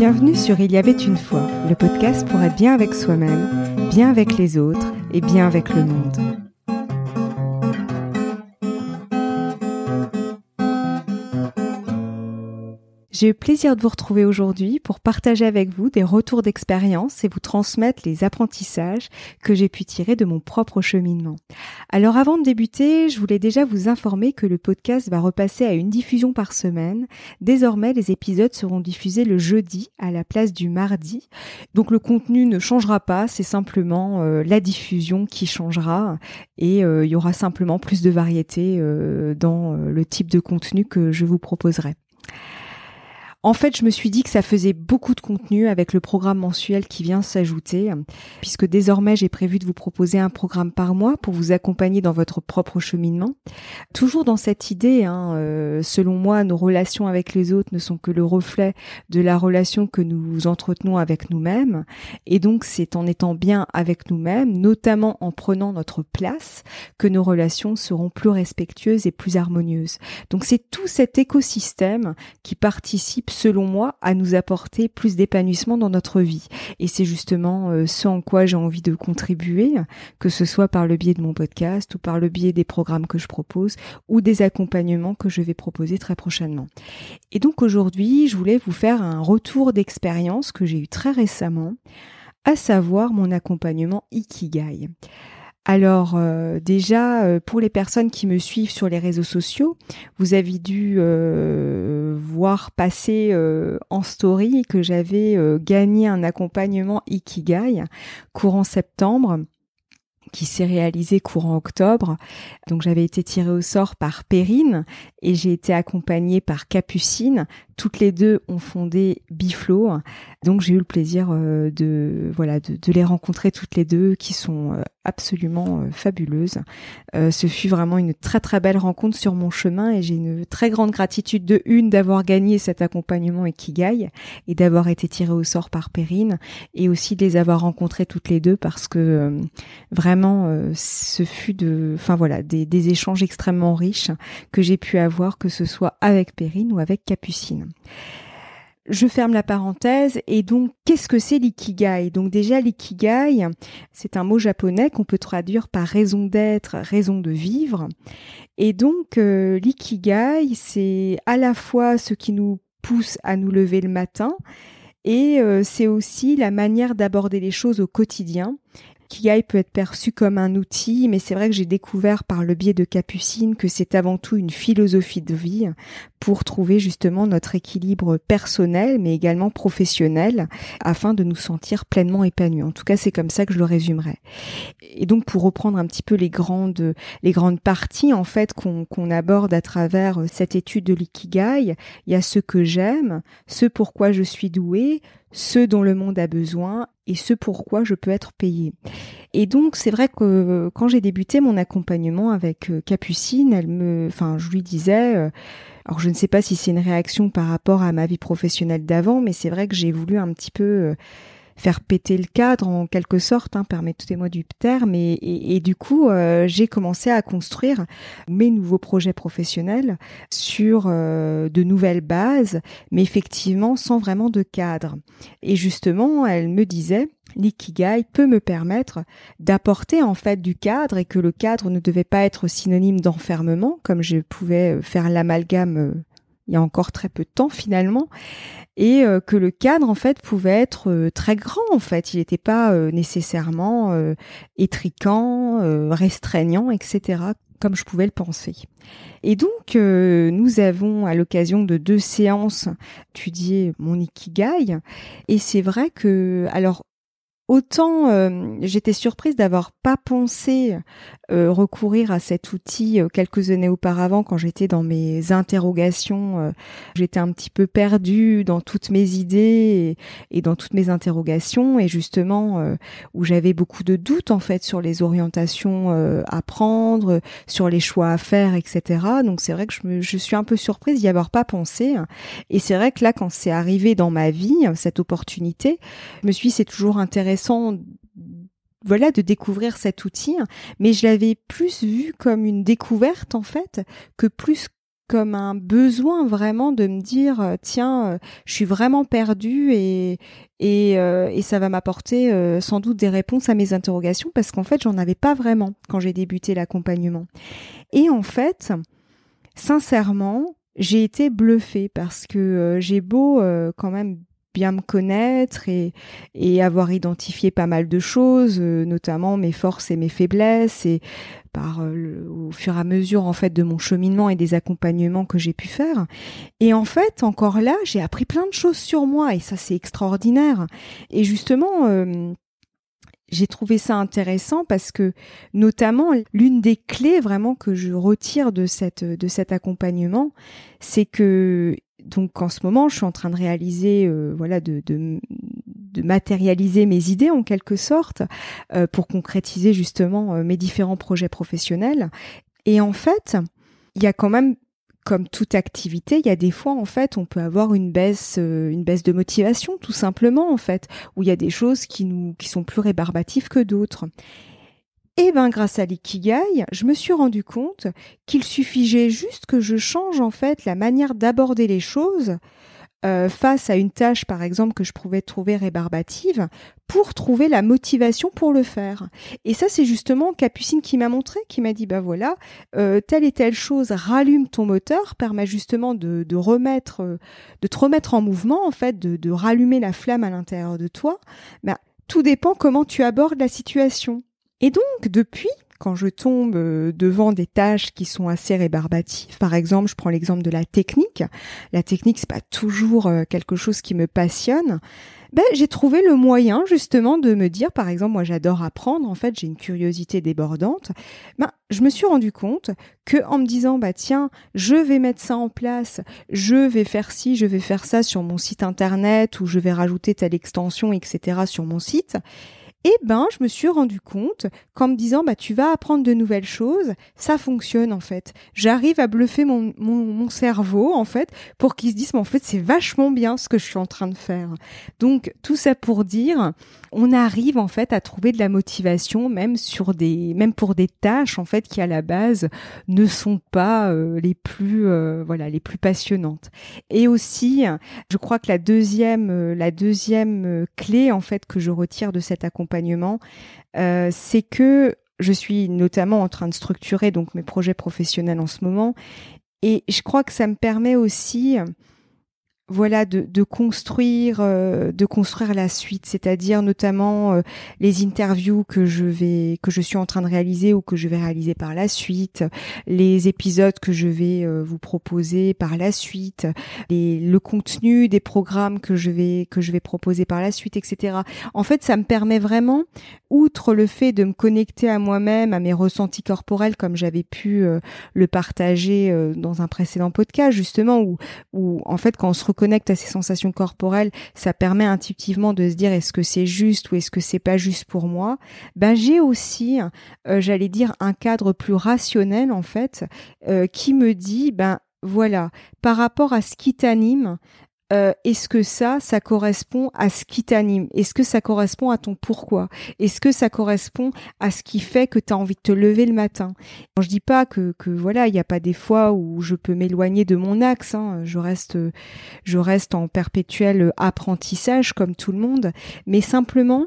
Bienvenue sur Il y avait une fois, le podcast pour être bien avec soi-même, bien avec les autres et bien avec le monde. J'ai eu plaisir de vous retrouver aujourd'hui pour partager avec vous des retours d'expérience et vous transmettre les apprentissages que j'ai pu tirer de mon propre cheminement. Alors avant de débuter, je voulais déjà vous informer que le podcast va repasser à une diffusion par semaine. Désormais, les épisodes seront diffusés le jeudi à la place du mardi. Donc le contenu ne changera pas, c'est simplement euh, la diffusion qui changera et euh, il y aura simplement plus de variété euh, dans le type de contenu que je vous proposerai. En fait, je me suis dit que ça faisait beaucoup de contenu avec le programme mensuel qui vient s'ajouter, puisque désormais j'ai prévu de vous proposer un programme par mois pour vous accompagner dans votre propre cheminement. Toujours dans cette idée, hein, euh, selon moi, nos relations avec les autres ne sont que le reflet de la relation que nous entretenons avec nous-mêmes, et donc c'est en étant bien avec nous-mêmes, notamment en prenant notre place, que nos relations seront plus respectueuses et plus harmonieuses. Donc c'est tout cet écosystème qui participe selon moi, à nous apporter plus d'épanouissement dans notre vie. Et c'est justement euh, ce en quoi j'ai envie de contribuer, que ce soit par le biais de mon podcast ou par le biais des programmes que je propose ou des accompagnements que je vais proposer très prochainement. Et donc aujourd'hui, je voulais vous faire un retour d'expérience que j'ai eu très récemment, à savoir mon accompagnement Ikigai. Alors euh, déjà, euh, pour les personnes qui me suivent sur les réseaux sociaux, vous avez dû voir passer en story que j'avais gagné un accompagnement Ikigai courant septembre qui s'est réalisé courant octobre. Donc j'avais été tirée au sort par Perrine et j'ai été accompagnée par Capucine. Toutes les deux ont fondé Biflo. Donc j'ai eu le plaisir euh, de voilà de, les rencontrer toutes les deux qui sont euh, absolument euh, fabuleuses. ce fut vraiment une très très belle rencontre sur mon chemin et j'ai une très grande gratitude de une d'avoir gagné cet accompagnement Ikigai et d'avoir été tirée au sort par Perrine et aussi de les avoir rencontrées toutes les deux parce que vraiment ce fut de enfin voilà des, des échanges extrêmement riches que j'ai pu avoir que ce soit avec Perrine ou avec Capucine. Je ferme la parenthèse. Et donc qu'est-ce que c'est l'ikigai? Donc déjà l'ikigai, c'est un mot japonais qu'on peut traduire par raison d'être, raison de vivre. Et donc euh, l'ikigai, c'est à la fois ce qui nous pousse à nous lever le matin et euh, c'est aussi la manière d'aborder les choses au quotidien l'ikigai peut être perçu comme un outil, mais c'est vrai que j'ai découvert par le biais de Capucine que c'est avant tout une philosophie de vie pour trouver justement notre équilibre personnel, mais également professionnel, afin de nous sentir pleinement épanouis. En tout cas, c'est comme ça que je le résumerai. Et donc, pour reprendre un petit peu les grandes, les grandes parties en fait qu'on aborde à travers cette étude de l'ikigai, il y a ce que j'aime, ce pourquoi je suis doué, ce dont le monde a besoin et ce pourquoi je peux être payé. Et donc c'est vrai que euh, quand j'ai débuté mon accompagnement avec euh, Capucine, elle me, enfin je lui disais, euh, alors je ne sais pas si c'est une réaction par rapport à ma vie professionnelle d'avant, mais c'est vrai que j'ai voulu un petit peu faire péter le cadre en quelque sorte, hein, permettez-moi du terme. Et, et, du coup, euh, j'ai commencé à construire mes nouveaux projets professionnels sur euh, de nouvelles bases, mais effectivement sans vraiment de cadre. Et justement, elle me disait, l'ikigai peut me permettre d'apporter en fait du cadre et que le cadre ne devait pas être synonyme d'enfermement, comme je pouvais faire l'amalgame il y a encore très peu de temps finalement, et euh, que le cadre en fait pouvait être euh, très grand en fait, il n'était pas euh, nécessairement étriquant, restreignant, etc comme je pouvais le penser. Et donc, nous avons, à l'occasion de deux séances, étudié mon ikigai. Et c'est vrai que, alors, autant j'étais surprise d'avoir pas pensé euh, recourir à cet outil euh, quelques années auparavant quand j'étais dans mes interrogations. Euh, j'étais un petit peu perdue dans toutes mes idées et, dans toutes mes interrogations et justement où j'avais beaucoup de doutes en fait sur les orientations à prendre, sur les choix à faire, etc. Donc c'est vrai que je, suis un peu surprise d'y avoir pas pensé. Et c'est vrai que là, quand c'est arrivé dans ma vie, cette opportunité, je me suis c'est toujours intéressant voilà de découvrir cet outil, mais je l'avais plus vu comme une découverte en fait que plus comme un besoin vraiment de me dire euh, tiens euh, je suis vraiment perdue et et, euh, et ça va m'apporter sans doute des réponses à mes interrogations parce qu'en fait j'en avais pas vraiment quand j'ai débuté l'accompagnement. Et en fait sincèrement j'ai été bluffée parce que j'ai beau quand même bien me connaître et, et avoir identifié pas mal de choses, euh, notamment mes forces et mes faiblesses, et par euh, au fur et à mesure en fait de mon cheminement et des accompagnements que j'ai pu faire. Et en fait, encore là, j'ai appris plein de choses sur moi et ça c'est extraordinaire. Et justement. Euh, j'ai trouvé ça intéressant parce que notamment l'une des clés vraiment que je retire de cette de cet accompagnement, c'est que donc en ce moment, je suis en train de réaliser, euh, voilà, de, matérialiser mes idées en quelque sorte euh, pour concrétiser justement euh, mes différents projets professionnels. Et en fait, il y a quand même, comme toute activité, il y a des fois en fait, on peut avoir une baisse, une baisse de motivation tout simplement en fait, où il y a des choses qui nous, qui sont plus rébarbatives que d'autres. Et eh ben grâce à l'ikigai, je me suis rendu compte qu'il suffisait juste que je change en fait la manière d'aborder les choses euh, face à une tâche par exemple que je pouvais trouver rébarbative pour trouver la motivation pour le faire. Et ça c'est justement Capucine qui m'a montré, qui m'a dit bah voilà euh, telle et telle chose rallume ton moteur, permet justement de, remettre, euh, de te remettre en mouvement en fait, de, de rallumer la flamme à l'intérieur de toi. Bah, tout dépend comment tu abordes la situation. Et donc, depuis, quand je tombe euh, devant des tâches qui sont assez rébarbatives, par exemple, je prends l'exemple de la technique. La technique, c'est pas toujours euh, quelque chose qui me passionne. Ben, j'ai trouvé le moyen justement de me dire, par exemple, moi j'adore apprendre, en fait j'ai une curiosité débordante. Ben, je me suis rendu compte que en me disant, bah tiens, je vais mettre ça en place, je vais faire ci, je vais faire ça sur mon site internet ou je vais rajouter telle extension, etc. sur mon site, eh ben, je me suis rendu compte qu'en me disant, bah, tu vas apprendre de nouvelles choses, ça fonctionne, en fait. J'arrive à bluffer mon, mon, cerveau, en fait, pour qu'il se dise, mais en fait, c'est vachement bien ce que je suis en train de faire. Donc, tout ça pour dire, on arrive, en fait, à trouver de la motivation, même sur des, même pour des tâches, en fait, qui à la base ne sont pas euh, les plus, euh, voilà, les plus passionnantes. Et aussi, je crois que la deuxième, euh, la deuxième clé, en fait, que je retire de cet accompagnement, euh, c'est que je suis notamment en train de structurer donc mes projets professionnels en ce moment. Et je crois que ça me permet aussi voilà de, de construire euh, de construire la suite c'est-à-dire notamment euh, les interviews que je vais que je suis en train de réaliser ou que je vais réaliser par la suite les épisodes que je vais euh, vous proposer par la suite les, le contenu des programmes que je vais que je vais proposer par la suite etc en fait ça me permet vraiment outre le fait de me connecter à moi-même à mes ressentis corporels comme j'avais pu le partager dans un précédent podcast justement où où en fait quand on se à ces sensations corporelles, ça permet intuitivement de se dire est-ce que c'est juste ou est-ce que c'est pas juste pour moi? Ben j'ai aussi, euh, j'allais dire, un cadre plus rationnel en fait, euh, qui me dit ben voilà, par rapport à ce qui t'anime, euh, est-ce que ça, ça correspond à ce qui t'anime? Est-ce que ça correspond à ton pourquoi? Est-ce que ça correspond à ce qui fait que tu as envie de te lever le matin? Je dis pas que, que voilà, il n'y a pas des fois où je peux m'éloigner de mon axe. Hein. Je reste, je reste en perpétuel apprentissage comme tout le monde, mais simplement.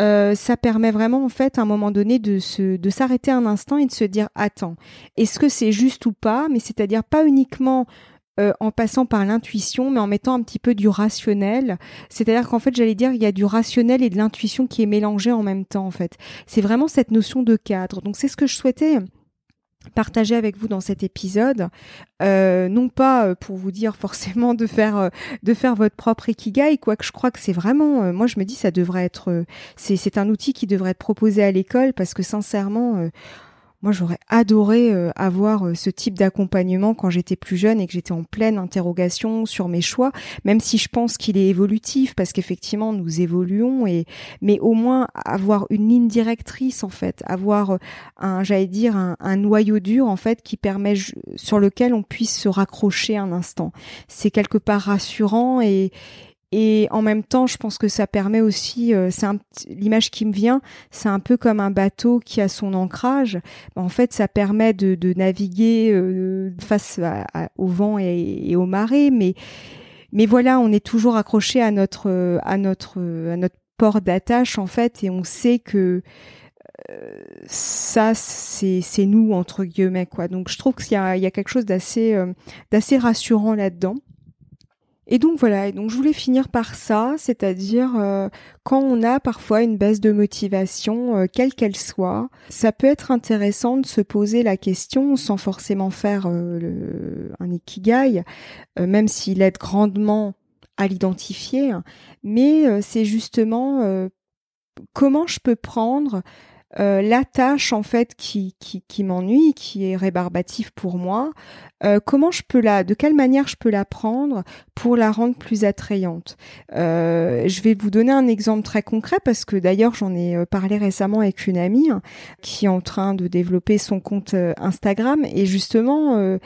Euh, ça permet vraiment en fait à un moment donné de se de s'arrêter un instant et de se dire attends est-ce que c'est juste ou pas? Mais c'est-à-dire pas uniquement euh, en passant par l'intuition, mais en mettant un petit peu du rationnel. C'est-à-dire qu'en fait, j'allais dire, il y a du rationnel et de l'intuition qui est mélangé en même temps, en fait. C'est vraiment cette notion de cadre. Donc, c'est ce que je souhaitais partager avec vous dans cet épisode, euh, non pas euh, pour vous dire forcément de faire de faire votre propre ikigai, quoique je crois que c'est vraiment, moi je me dis ça devrait être, c'est c'est un outil qui devrait être proposé à l'école parce que sincèrement moi, j'aurais adoré euh, avoir euh, ce type d'accompagnement quand j'étais plus jeune et que j'étais en pleine interrogation sur mes choix, même si je pense qu'il est évolutif parce qu'effectivement nous évoluons et mais au moins avoir une ligne directrice en fait, avoir euh, un j'allais dire un, un, noyau dur en fait qui permet sur lequel on puisse se raccrocher un instant. C'est quelque part rassurant et Et en même temps, je pense que ça permet aussi, euh, c'est l'image qui me vient, c'est un peu comme un bateau qui a son ancrage. En fait, ça permet de, de naviguer euh, face au vent et, et aux marées, mais mais voilà, on est toujours accroché à notre à notre à notre port d'attache en fait, et on sait que euh, ça c'est c'est nous entre guillemets quoi. Donc je trouve qu'il y a il y a quelque chose d'assez d'assez rassurant là-dedans. Et donc voilà, et donc je voulais finir par ça, c'est-à-dire euh, quand on a parfois une baisse de motivation, euh, quelle qu'elle soit, ça peut être intéressant de se poser la question sans forcément faire euh, un ikigai, même s'il aide grandement à l'identifier, mais c'est justement comment je peux prendre euh, la tâche en fait qui, qui, qui m'ennuie, qui est rébarbative pour moi, euh, comment je peux la, de quelle manière je peux la prendre pour la rendre plus attrayante? Euh, je vais vous donner un exemple très concret parce que d'ailleurs j'en ai parlé récemment avec une amie hein, qui est en train de développer son compte Instagram et justement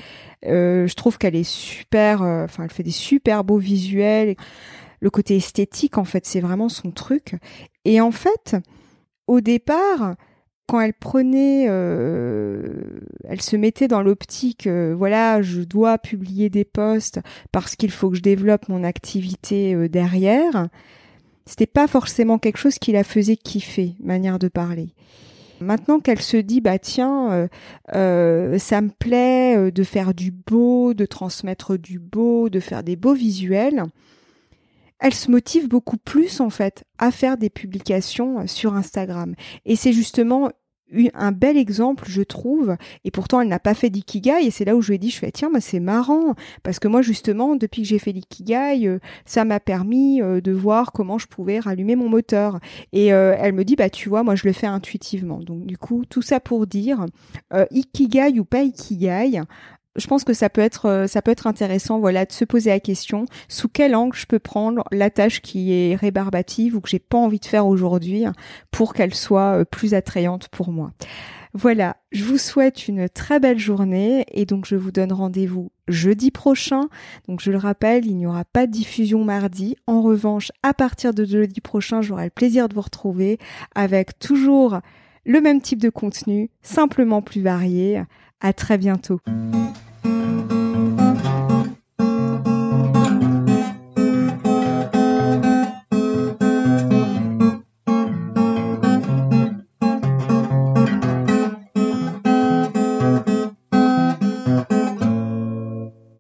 je trouve qu'elle est super, enfin elle fait des super beaux visuels. Le côté esthétique en fait c'est vraiment son truc et en fait au départ, quand elle prenait, euh, elle se mettait dans l'optique, euh, voilà, je dois publier des posts parce qu'il faut que je développe mon activité euh, derrière. C'était pas forcément quelque chose qui la faisait kiffer, manière de parler. Maintenant qu'elle se dit, bah tiens, ça me plaît de faire du beau, de transmettre du beau, de faire des beaux visuels, elle se motive beaucoup plus en fait à faire des publications euh, sur Instagram. Et c'est justement un bel exemple, je trouve, et pourtant elle n'a pas fait d'ikigai, et c'est là où je lui ai dit, je fais, tiens, moi c'est marrant, parce que moi justement, depuis que j'ai fait l'ikigai, euh, ça m'a permis euh, de voir comment je pouvais rallumer mon moteur. Et elle me dit, bah tu vois, moi je le fais intuitivement. Donc du coup, tout ça pour dire, ikigai ou pas ikigai, je pense que ça peut être euh, ça peut être intéressant voilà de se poser la question sous quel angle je peux prendre la tâche qui est rébarbative ou que j'ai pas envie de faire aujourd'hui pour qu'elle soit euh, plus attrayante pour moi. Voilà, je vous souhaite une très belle journée et donc je vous donne rendez-vous jeudi prochain. Donc je le rappelle, il n'y aura pas de diffusion mardi. En revanche, à partir de jeudi prochain, j'aurai le plaisir de vous retrouver avec toujours le même type de contenu, simplement plus varié. À très bientôt.